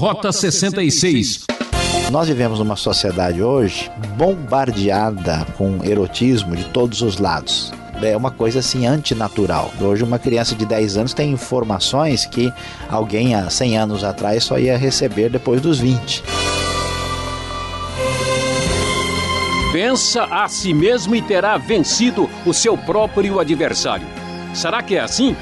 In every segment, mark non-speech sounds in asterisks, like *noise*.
Rota 66. Nós vivemos numa sociedade hoje bombardeada com erotismo de todos os lados. É uma coisa assim antinatural. Hoje uma criança de 10 anos tem informações que alguém há 100 anos atrás só ia receber depois dos 20. Vença a si mesmo e terá vencido o seu próprio adversário. Será que é assim?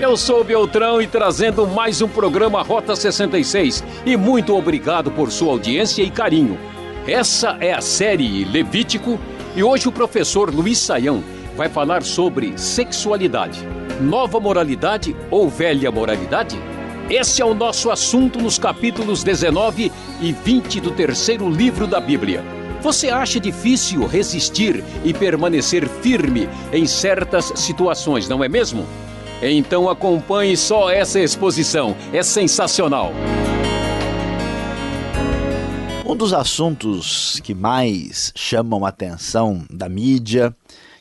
Eu sou Beltrão e trazendo mais um programa Rota 66. E muito obrigado por sua audiência e carinho. Essa é a série Levítico e hoje o professor Luiz Saião vai falar sobre sexualidade. Nova moralidade ou velha moralidade? Esse é o nosso assunto nos capítulos 19 e 20 do terceiro livro da Bíblia. Você acha difícil resistir e permanecer firme em certas situações, não é mesmo? Então acompanhe só essa exposição, é sensacional. Um dos assuntos que mais chamam a atenção da mídia,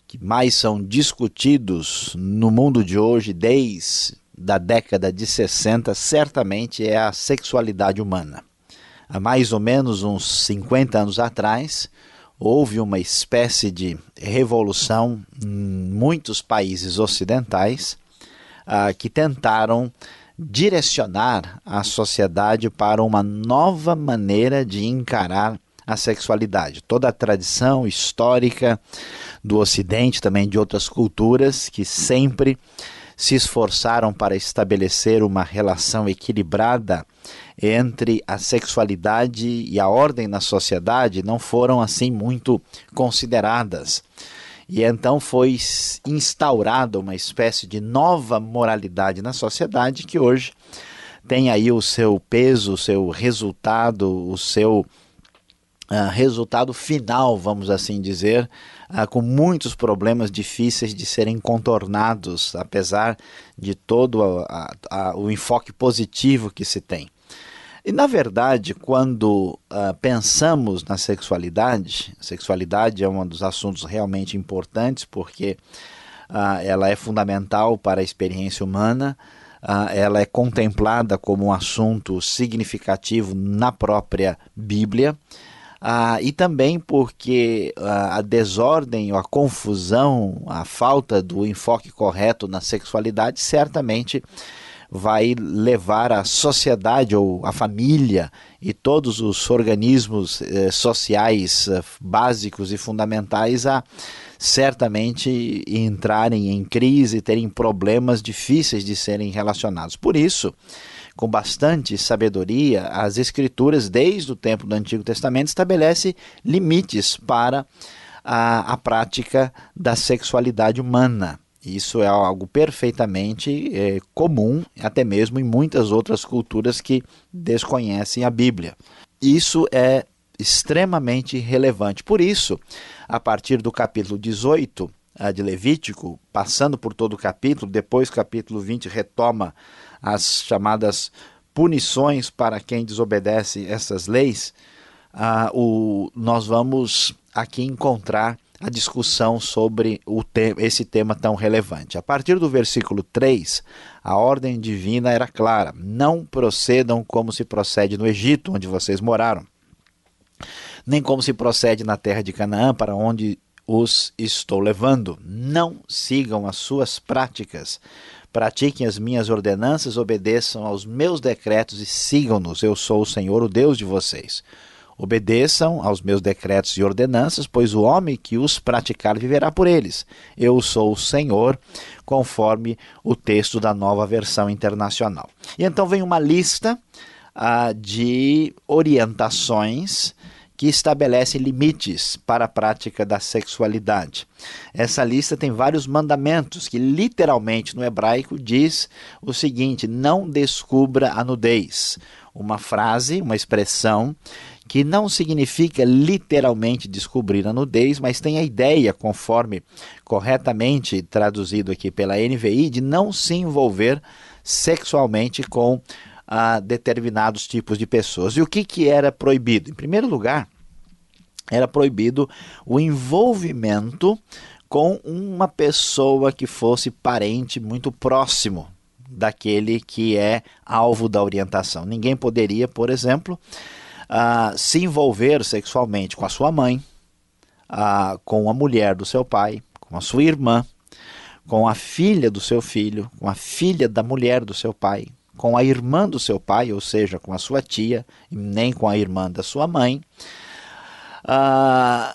que mais são discutidos no mundo de hoje desde da década de 60, certamente é a sexualidade humana. Há mais ou menos uns 50 anos atrás, houve uma espécie de revolução em muitos países ocidentais uh, que tentaram direcionar a sociedade para uma nova maneira de encarar a sexualidade. Toda a tradição histórica do Ocidente, também de outras culturas, que sempre se esforçaram para estabelecer uma relação equilibrada entre a sexualidade e a ordem na sociedade, não foram assim muito consideradas. E então foi instaurada uma espécie de nova moralidade na sociedade que hoje tem aí o seu peso, o seu resultado, o seu uh, resultado final, vamos assim dizer, uh, com muitos problemas difíceis de serem contornados, apesar de todo a, a, o enfoque positivo que se tem. E na verdade, quando uh, pensamos na sexualidade, a sexualidade é um dos assuntos realmente importantes porque uh, ela é fundamental para a experiência humana, uh, ela é contemplada como um assunto significativo na própria Bíblia. e também porque a desordem, a confusão, a falta do enfoque correto na sexualidade certamente vai levar a sociedade ou a família e todos os organismos eh, sociais eh, básicos e fundamentais a certamente entrarem em crise, terem problemas difíceis de serem relacionados. Por isso, com bastante sabedoria, as escrituras, desde o tempo do Antigo Testamento, estabelece limites para a, a prática da sexualidade humana. Isso é algo perfeitamente é, comum, até mesmo em muitas outras culturas que desconhecem a Bíblia. Isso é extremamente relevante. Por isso, a partir do capítulo 18 de Levítico, passando por todo o capítulo, depois capítulo 20 retoma as chamadas punições para quem desobedece essas leis, uh, o, nós vamos aqui encontrar a discussão sobre te esse tema tão relevante. A partir do versículo 3, a ordem divina era clara: não procedam como se procede no Egito, onde vocês moraram, nem como se procede na terra de Canaã, para onde os estou levando. Não sigam as suas práticas. Pratiquem as minhas ordenanças, obedeçam aos meus decretos e sigam-nos. Eu sou o Senhor, o Deus de vocês. Obedeçam aos meus decretos e ordenanças, pois o homem que os praticar viverá por eles. Eu sou o Senhor, conforme o texto da nova versão internacional. E então vem uma lista ah, de orientações que estabelece limites para a prática da sexualidade. Essa lista tem vários mandamentos que literalmente no hebraico diz o seguinte: não descubra a nudez. Uma frase, uma expressão que não significa literalmente descobrir a nudez, mas tem a ideia, conforme corretamente traduzido aqui pela NVI, de não se envolver sexualmente com ah, determinados tipos de pessoas. E o que, que era proibido? Em primeiro lugar, era proibido o envolvimento com uma pessoa que fosse parente muito próximo daquele que é alvo da orientação. Ninguém poderia, por exemplo, uh, se envolver sexualmente com a sua mãe, uh, com a mulher do seu pai, com a sua irmã, com a filha do seu filho, com a filha da mulher do seu pai, com a irmã do seu pai, ou seja, com a sua tia, nem com a irmã da sua mãe, uh,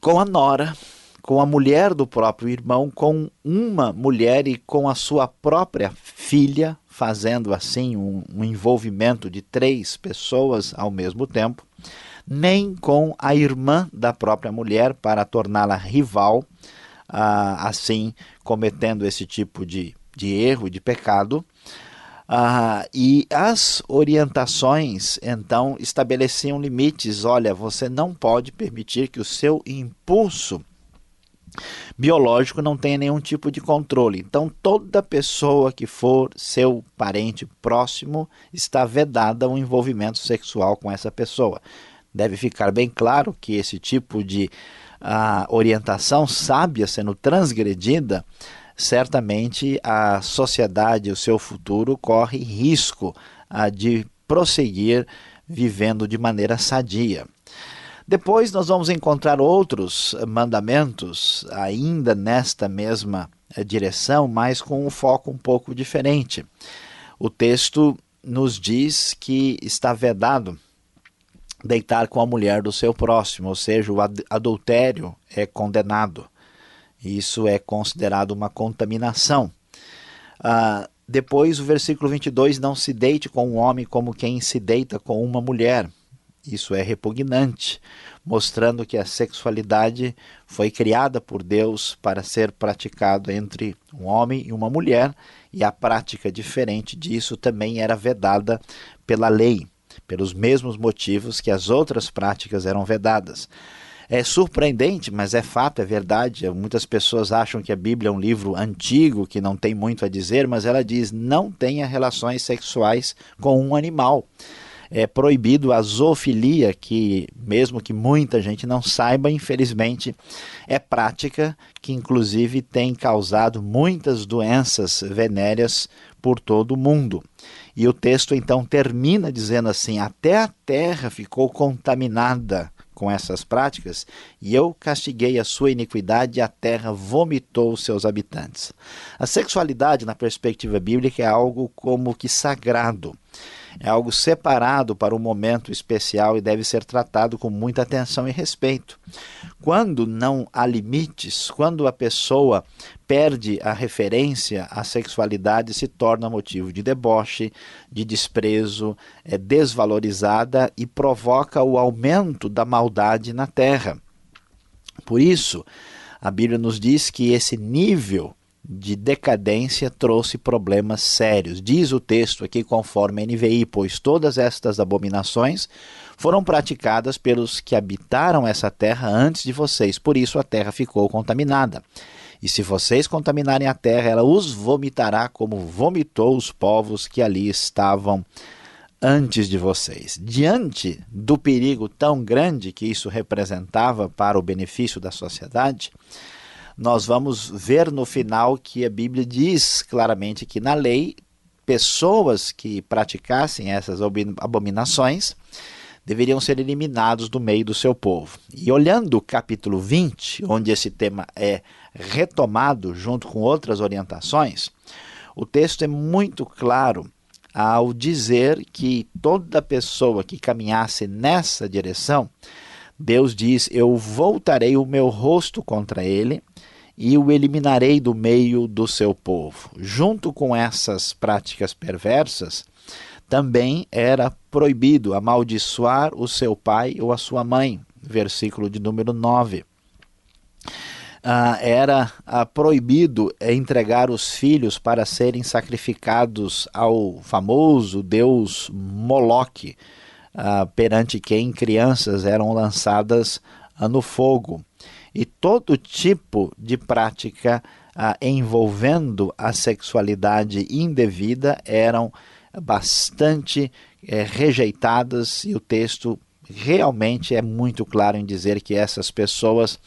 com a nora, com a mulher do próprio irmão, com uma mulher e com a sua própria filha, fazendo assim um, um envolvimento de três pessoas ao mesmo tempo, nem com a irmã da própria mulher para torná-la rival, ah, assim cometendo esse tipo de, de erro, de pecado. Ah, e as orientações então estabeleciam limites. Olha, você não pode permitir que o seu impulso biológico não tenha nenhum tipo de controle. Então, toda pessoa que for seu parente próximo está vedada o envolvimento sexual com essa pessoa. Deve ficar bem claro que esse tipo de uh, orientação sábia sendo transgredida, certamente a sociedade, o seu futuro, corre risco uh, de prosseguir vivendo de maneira sadia. Depois nós vamos encontrar outros mandamentos ainda nesta mesma eh, direção, mas com um foco um pouco diferente. O texto nos diz que está vedado deitar com a mulher do seu próximo, ou seja, o adultério é condenado. Isso é considerado uma contaminação. Ah, depois, o versículo 22, não se deite com um homem como quem se deita com uma mulher. Isso é repugnante, mostrando que a sexualidade foi criada por Deus para ser praticado entre um homem e uma mulher, e a prática diferente disso também era vedada pela lei, pelos mesmos motivos que as outras práticas eram vedadas. É surpreendente, mas é fato, é verdade. Muitas pessoas acham que a Bíblia é um livro antigo que não tem muito a dizer, mas ela diz: não tenha relações sexuais com um animal é proibido a zoofilia, que mesmo que muita gente não saiba, infelizmente é prática que inclusive tem causado muitas doenças venéreas por todo o mundo. E o texto então termina dizendo assim: até a terra ficou contaminada com essas práticas, e eu castiguei a sua iniquidade e a terra vomitou os seus habitantes. A sexualidade, na perspectiva bíblica, é algo como que sagrado é algo separado para um momento especial e deve ser tratado com muita atenção e respeito. Quando não há limites, quando a pessoa perde a referência à sexualidade, se torna motivo de deboche, de desprezo, é desvalorizada e provoca o aumento da maldade na terra. Por isso, a Bíblia nos diz que esse nível de decadência trouxe problemas sérios. Diz o texto aqui, conforme a NVI, pois todas estas abominações foram praticadas pelos que habitaram essa terra antes de vocês, por isso a terra ficou contaminada. E se vocês contaminarem a terra, ela os vomitará como vomitou os povos que ali estavam antes de vocês. Diante do perigo tão grande que isso representava para o benefício da sociedade, nós vamos ver no final que a Bíblia diz claramente que na lei, pessoas que praticassem essas abominações deveriam ser eliminados do meio do seu povo. E olhando o capítulo 20, onde esse tema é retomado junto com outras orientações, o texto é muito claro ao dizer que toda pessoa que caminhasse nessa direção, Deus diz: Eu voltarei o meu rosto contra ele e o eliminarei do meio do seu povo. Junto com essas práticas perversas, também era proibido amaldiçoar o seu pai ou a sua mãe. Versículo de número 9. Ah, era ah, proibido entregar os filhos para serem sacrificados ao famoso deus Moloque, ah, perante quem crianças eram lançadas ah, no fogo. E todo tipo de prática ah, envolvendo a sexualidade indevida eram bastante eh, rejeitadas e o texto realmente é muito claro em dizer que essas pessoas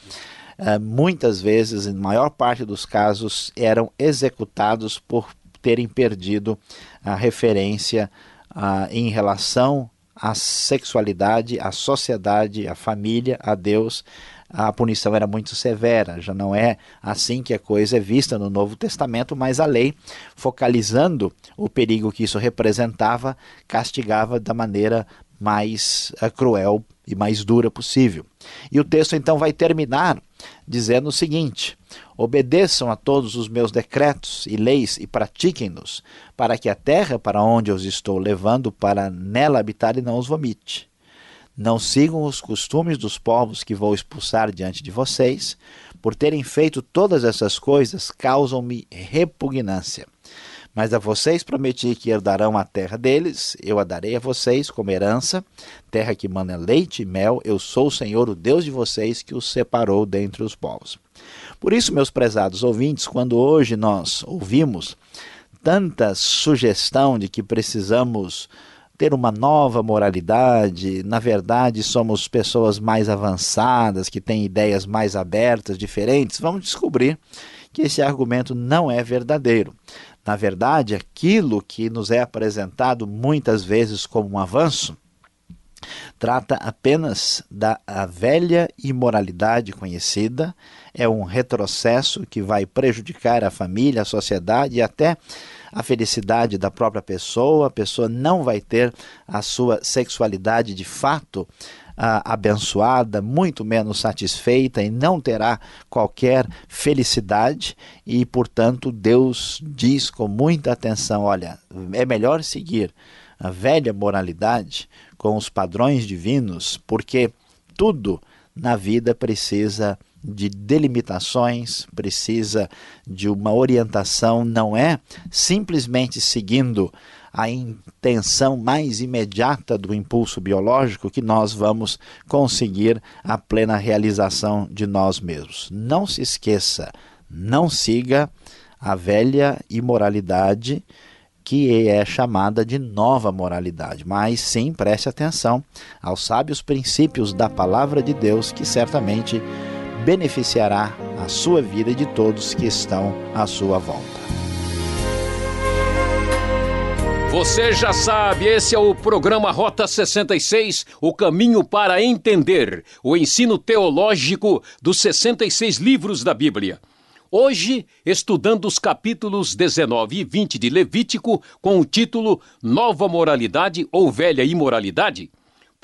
ah, muitas vezes, em maior parte dos casos, eram executados por terem perdido a referência ah, em relação à sexualidade, à sociedade, à família, a Deus, a punição era muito severa. Já não é assim que a coisa é vista no Novo Testamento, mas a lei, focalizando o perigo que isso representava, castigava da maneira mais uh, cruel e mais dura possível. E o texto então vai terminar dizendo o seguinte: Obedeçam a todos os meus decretos e leis e pratiquem-nos, para que a terra para onde eu os estou levando para nela habitar e não os vomite. Não sigam os costumes dos povos que vou expulsar diante de vocês, por terem feito todas essas coisas, causam-me repugnância. Mas a vocês prometi que herdarão a terra deles, eu a darei a vocês como herança, terra que mana leite e mel, eu sou o Senhor, o Deus de vocês, que os separou dentre os povos. Por isso, meus prezados ouvintes, quando hoje nós ouvimos tanta sugestão de que precisamos ter uma nova moralidade. Na verdade, somos pessoas mais avançadas, que têm ideias mais abertas, diferentes. Vamos descobrir que esse argumento não é verdadeiro. Na verdade, aquilo que nos é apresentado muitas vezes como um avanço trata apenas da velha imoralidade conhecida, é um retrocesso que vai prejudicar a família, a sociedade e até a felicidade da própria pessoa, a pessoa não vai ter a sua sexualidade de fato ah, abençoada, muito menos satisfeita e não terá qualquer felicidade, e portanto Deus diz com muita atenção: olha, é melhor seguir a velha moralidade com os padrões divinos, porque tudo na vida precisa de delimitações, precisa de uma orientação, não é? Simplesmente seguindo a intenção mais imediata do impulso biológico que nós vamos conseguir a plena realização de nós mesmos. Não se esqueça, não siga a velha imoralidade que é chamada de nova moralidade, mas sim preste atenção aos sábios princípios da palavra de Deus que certamente beneficiará a sua vida e de todos que estão à sua volta. Você já sabe, esse é o programa Rota 66, o caminho para entender o ensino teológico dos 66 livros da Bíblia. Hoje, estudando os capítulos 19 e 20 de Levítico com o título Nova Moralidade ou Velha Imoralidade.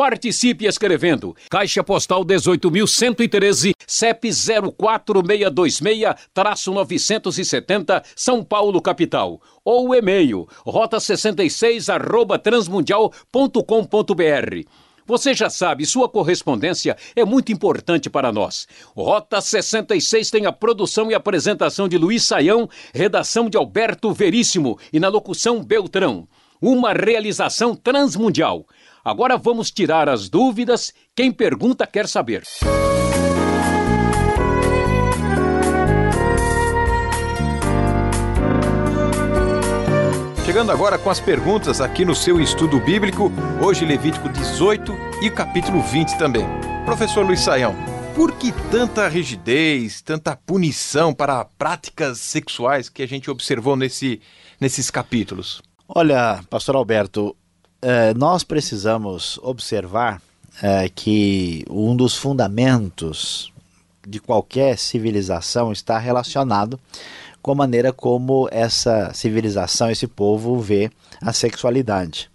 Participe escrevendo. Caixa Postal 18.113, CEP 04626-970, São Paulo, capital. Ou e-mail, rota66 arroba transmundial.com.br. Você já sabe, sua correspondência é muito importante para nós. Rota 66 tem a produção e apresentação de Luiz Saião, redação de Alberto Veríssimo e na locução Beltrão. Uma realização transmundial. Agora vamos tirar as dúvidas. Quem pergunta quer saber. Chegando agora com as perguntas aqui no seu estudo bíblico, hoje Levítico 18 e capítulo 20 também. Professor Luiz Saião, por que tanta rigidez, tanta punição para práticas sexuais que a gente observou nesse, nesses capítulos? Olha, pastor Alberto, eh, nós precisamos observar eh, que um dos fundamentos de qualquer civilização está relacionado com a maneira como essa civilização, esse povo vê a sexualidade.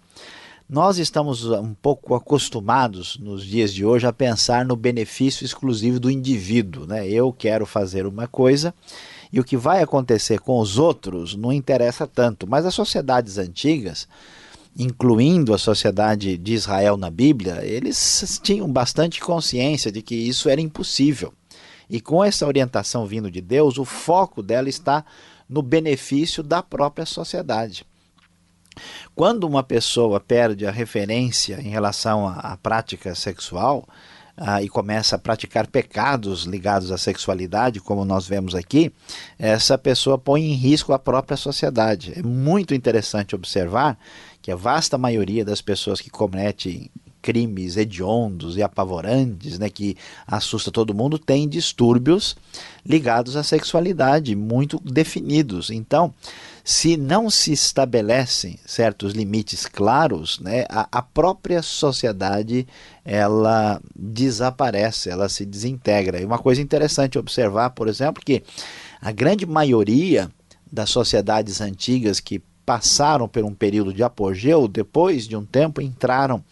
Nós estamos um pouco acostumados nos dias de hoje a pensar no benefício exclusivo do indivíduo. Né? Eu quero fazer uma coisa e o que vai acontecer com os outros não interessa tanto. Mas as sociedades antigas incluindo a sociedade de Israel na Bíblia, eles tinham bastante consciência de que isso era impossível. E com essa orientação vindo de Deus, o foco dela está no benefício da própria sociedade. Quando uma pessoa perde a referência em relação à, prática sexual ah, e começa a praticar pecados ligados à sexualidade, como nós vemos aqui, essa pessoa põe em risco a própria sociedade. É muito interessante observar que a vasta maioria das pessoas que cometem crimes hediondos e apavorantes, né, que assusta todo mundo, tem distúrbios ligados à sexualidade muito definidos. Então, se não se estabelecem certos limites claros, né, a, a, própria sociedade ela desaparece, ela se desintegra. E uma coisa interessante observar, por exemplo, que a grande maioria das sociedades antigas que passaram por um período de apogeu, depois de um tempo entraram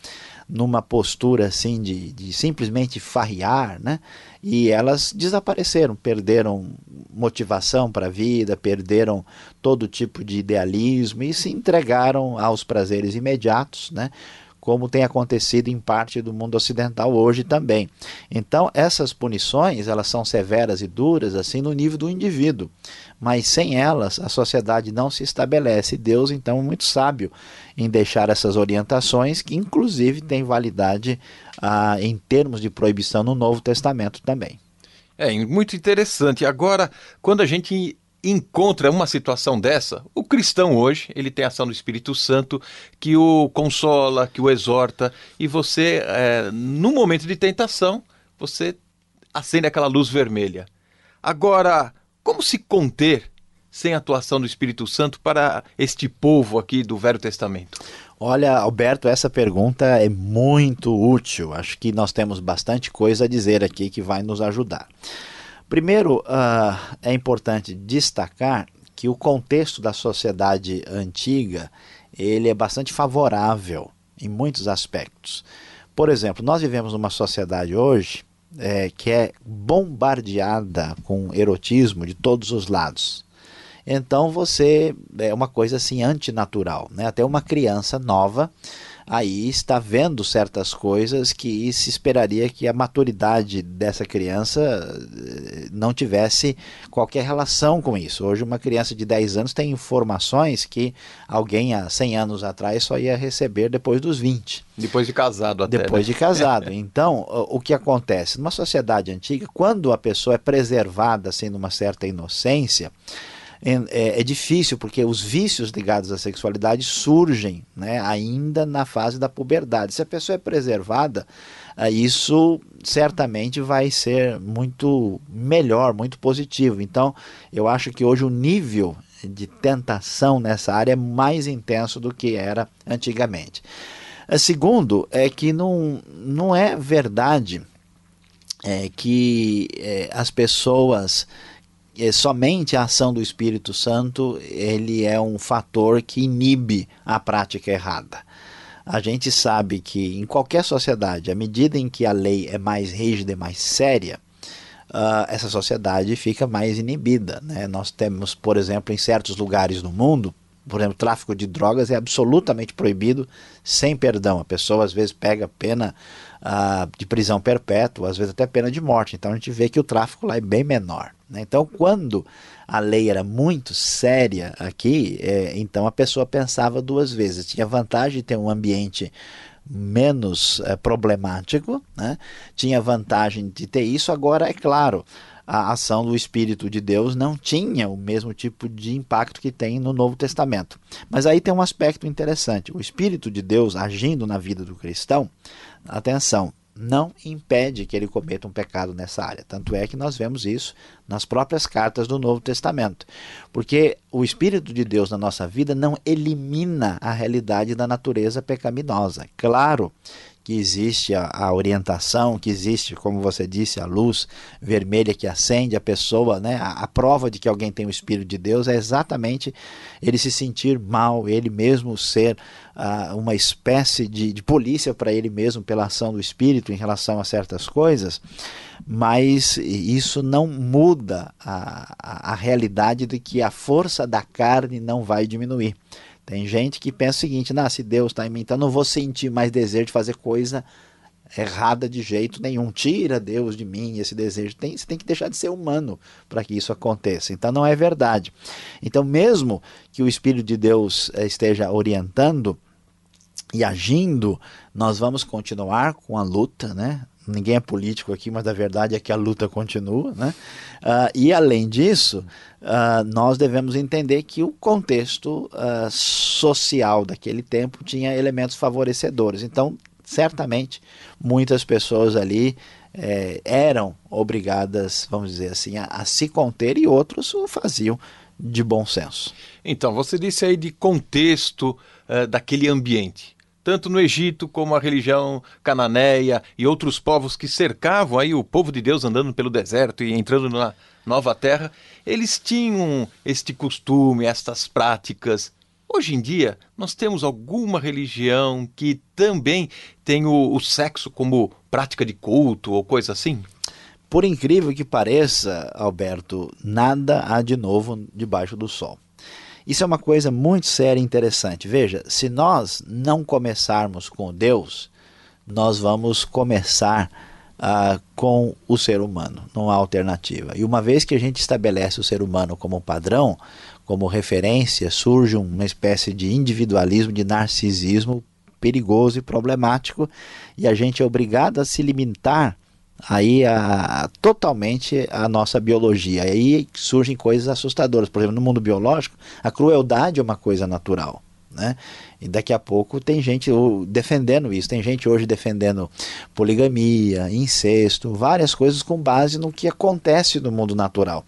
numa postura assim de, de simplesmente farrear, né? E elas desapareceram, perderam motivação para a vida, perderam todo tipo de idealismo e se entregaram aos prazeres imediatos, né? Como tem acontecido em parte do mundo ocidental hoje também. Então, essas punições, elas são severas e duras assim no nível do indivíduo, mas sem elas a sociedade não se estabelece. Deus então é muito sábio em deixar essas orientações que inclusive têm validade ah, em termos de proibição no Novo Testamento também. É muito interessante. Agora, quando a gente encontra uma situação dessa, o cristão hoje, ele tem ação do Espírito Santo que o consola, que o exorta, e você, é, no momento de tentação, você acende aquela luz vermelha. Agora, como se conter sem a atuação do Espírito Santo para este povo aqui do Velho Testamento? Olha, Alberto, essa pergunta é muito útil. Acho que nós temos bastante coisa a dizer aqui que vai nos ajudar. Primeiro, uh, é importante destacar que o contexto da sociedade antiga ele é bastante favorável em muitos aspectos. Por exemplo, nós vivemos numa sociedade hoje é, que é bombardeada com erotismo de todos os lados. Então você é uma coisa assim antinatural, né? Até uma criança nova aí está vendo certas coisas que se esperaria que a maturidade dessa criança eh, não tivesse qualquer relação com isso. Hoje, uma criança de 10 anos tem informações que alguém há 100 anos atrás só ia receber depois dos 20. Depois de casado até. Depois né? de casado. *laughs* Então, o que acontece? Numa sociedade antiga, quando a pessoa é preservada assim numa certa inocência, é, é, difícil porque os vícios ligados à sexualidade surgem né, ainda na fase da puberdade. Se a pessoa é preservada, ah, isso certamente vai ser muito melhor, muito positivo. Então, eu acho que hoje o nível de tentação nessa área é mais intenso do que era antigamente. Ah, segundo, é que não, não é verdade é, que é, as pessoas é, somente a ação do Espírito Santo ele é um fator que inibe a prática errada. A gente sabe que em qualquer sociedade, à medida em que a lei é mais rígida e mais séria, uh, essa sociedade fica mais inibida. Né? Nós temos, por exemplo, em certos lugares do mundo, por exemplo, tráfico de drogas é absolutamente proibido, sem perdão. A pessoa às vezes pega pena uh, de prisão perpétua, às vezes até pena de morte. Então a gente vê que o tráfico lá é bem menor. Né? Então, quando a lei era muito séria aqui, é, então a pessoa pensava duas vezes. Tinha vantagem de ter um ambiente menos é, problemático, né? tinha vantagem de ter isso. Agora, é claro, a ação do Espírito de Deus não tinha o mesmo tipo de impacto que tem no Novo Testamento. Mas aí tem um aspecto interessante: o Espírito de Deus agindo na vida do cristão, atenção, não impede que ele cometa um pecado nessa área. Tanto é que nós vemos isso nas próprias cartas do Novo Testamento. Porque o Espírito de Deus na nossa vida não elimina a realidade da natureza pecaminosa. Claro que existe a, a, orientação, que existe, como você disse, a luz vermelha que acende a pessoa, né? A, a, prova de que alguém tem o Espírito de Deus é exatamente ele se sentir mal, ele mesmo ser uh, uma espécie de, de polícia para ele mesmo pela ação do Espírito em relação a certas coisas, mas isso não muda a, a, a realidade de que a força da carne não vai diminuir. Tem gente que pensa o seguinte: nah, se Deus está em mim, então não vou sentir mais desejo de fazer coisa errada de jeito nenhum. Tira Deus de mim esse desejo. Tem, você tem que deixar de ser humano para que isso aconteça. Então não é verdade. Então, mesmo que o Espírito de Deus eh, esteja orientando e agindo, nós vamos continuar com a luta, né? Ninguém é político aqui, mas a verdade é que a luta continua, né? Uh, e além disso, uh, nós devemos entender que o contexto uh, social daquele tempo tinha elementos favorecedores. Então, certamente muitas pessoas ali é, eram obrigadas, vamos dizer assim, a, a se conter e outros o faziam de bom senso. Então, você disse aí de contexto uh, daquele ambiente. Tanto no Egito como a religião cananeia e outros povos que cercavam aí o povo de Deus andando pelo deserto e entrando na nova terra, eles tinham este costume, estas práticas. Hoje em dia, nós temos alguma religião que também tem o, o sexo como prática de culto ou coisa assim? Por incrível que pareça, Alberto, nada há de novo debaixo do sol. Isso é uma coisa muito séria e interessante. Veja, se nós não começarmos com Deus, nós vamos começar uh, com o ser humano, não há alternativa. E uma vez que a gente estabelece o ser humano como padrão, como referência, surge uma espécie de individualismo, de narcisismo perigoso e problemático, e a gente é obrigado a se limitar aí a, totalmente a nossa biologia. Aí surgem coisas assustadoras. Por exemplo, no mundo biológico, a crueldade é uma coisa natural. Né? E daqui a pouco tem gente defendendo isso. Tem gente hoje defendendo poligamia, incesto, várias coisas com base no que acontece no mundo natural.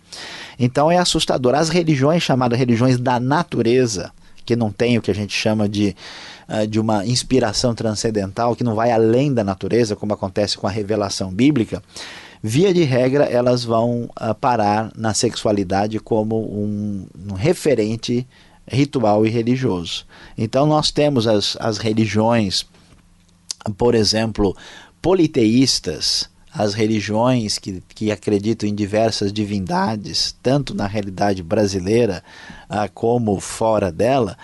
Então é assustador. As religiões chamadas religiões da natureza, que não tem o que a gente chama de uh, de uma inspiração transcendental que não vai além da natureza, como acontece com a revelação bíblica, via de regra elas vão uh, parar na sexualidade como um, um referente ritual e religioso. Então nós temos as, as religiões, por exemplo, politeístas, as religiões que, que acreditam em diversas divindades, tanto na realidade brasileira ah, como fora dela,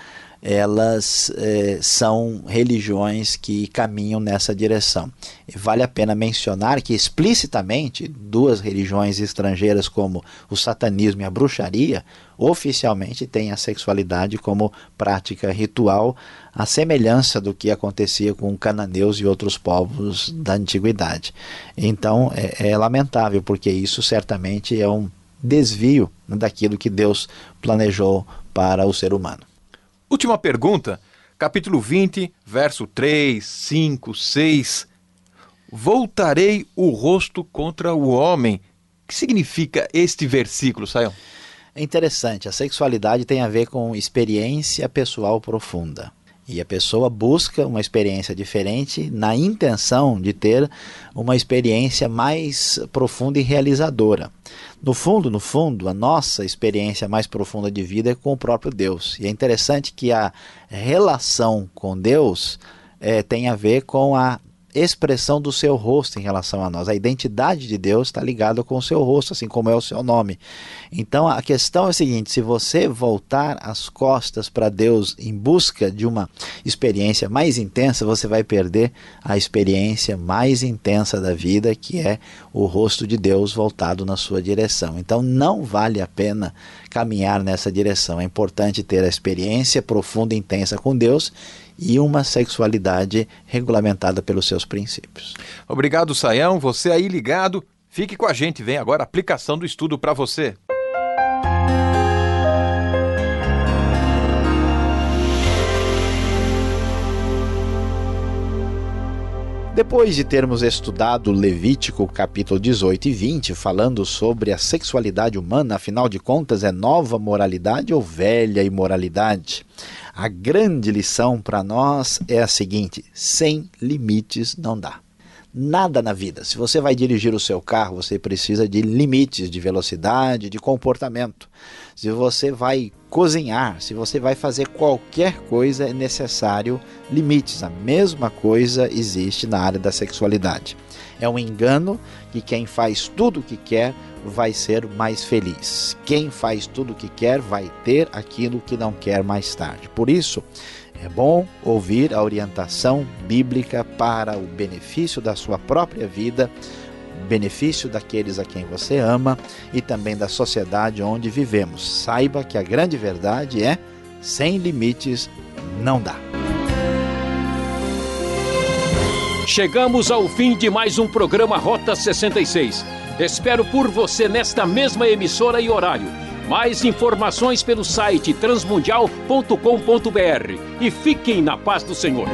elas eh, são religiões que caminham nessa direção. E vale a pena mencionar que explicitamente duas religiões estrangeiras como o satanismo e a bruxaria oficialmente têm a sexualidade como prática ritual, a semelhança do que acontecia com cananeus e outros povos da antiguidade. Então é, é lamentável porque isso certamente é um desvio daquilo que Deus planejou para o ser humano. Última pergunta, capítulo 20, verso 3, 5, 6. Voltarei o rosto contra o homem. O que significa este versículo, Sayão? É interessante, a sexualidade tem a ver com experiência pessoal profunda. E a pessoa busca uma experiência diferente na intenção de ter uma experiência mais profunda e realizadora. No fundo, no fundo, a nossa experiência mais profunda de vida é com o próprio Deus. E é interessante que a relação com Deus é, tem a ver com a expressão do seu rosto em relação a nós. A identidade de Deus está ligada com o seu rosto, assim como é o seu nome. Então a questão é a seguinte: se você voltar as costas para Deus em busca de uma experiência mais intensa, você vai perder a experiência mais intensa da vida, que é o rosto de Deus voltado na sua direção. Então não vale a pena caminhar nessa direção. É importante ter a experiência profunda e intensa com Deus e uma sexualidade regulamentada pelos seus princípios. Obrigado, Saião. Você aí ligado, fique com a gente. Vem agora a aplicação do estudo para você. Depois de termos estudado Levítico capítulo 18 e 20, falando sobre a sexualidade humana, afinal de contas é nova moralidade ou velha imoralidade? A grande lição para nós é a seguinte: sem limites não dá. Nada na vida. Se você vai dirigir o seu carro, você precisa de limites de velocidade, de comportamento. Se você vai cozinhar, se você vai fazer qualquer coisa, é necessário limites. A mesma coisa existe na área da sexualidade. É um engano que quem faz tudo o que quer vai ser mais feliz. Quem faz tudo o que quer vai ter aquilo que não quer mais tarde. Por isso, é bom ouvir a orientação bíblica para o benefício da sua própria vida, benefício daqueles a quem você ama e também da sociedade onde vivemos. Saiba que a grande verdade é: sem limites não dá. Chegamos ao fim de mais um programa Rota 66. Espero por você nesta mesma emissora e horário. Mais informações pelo site transmundial.com.br e fiquem na paz do Senhor.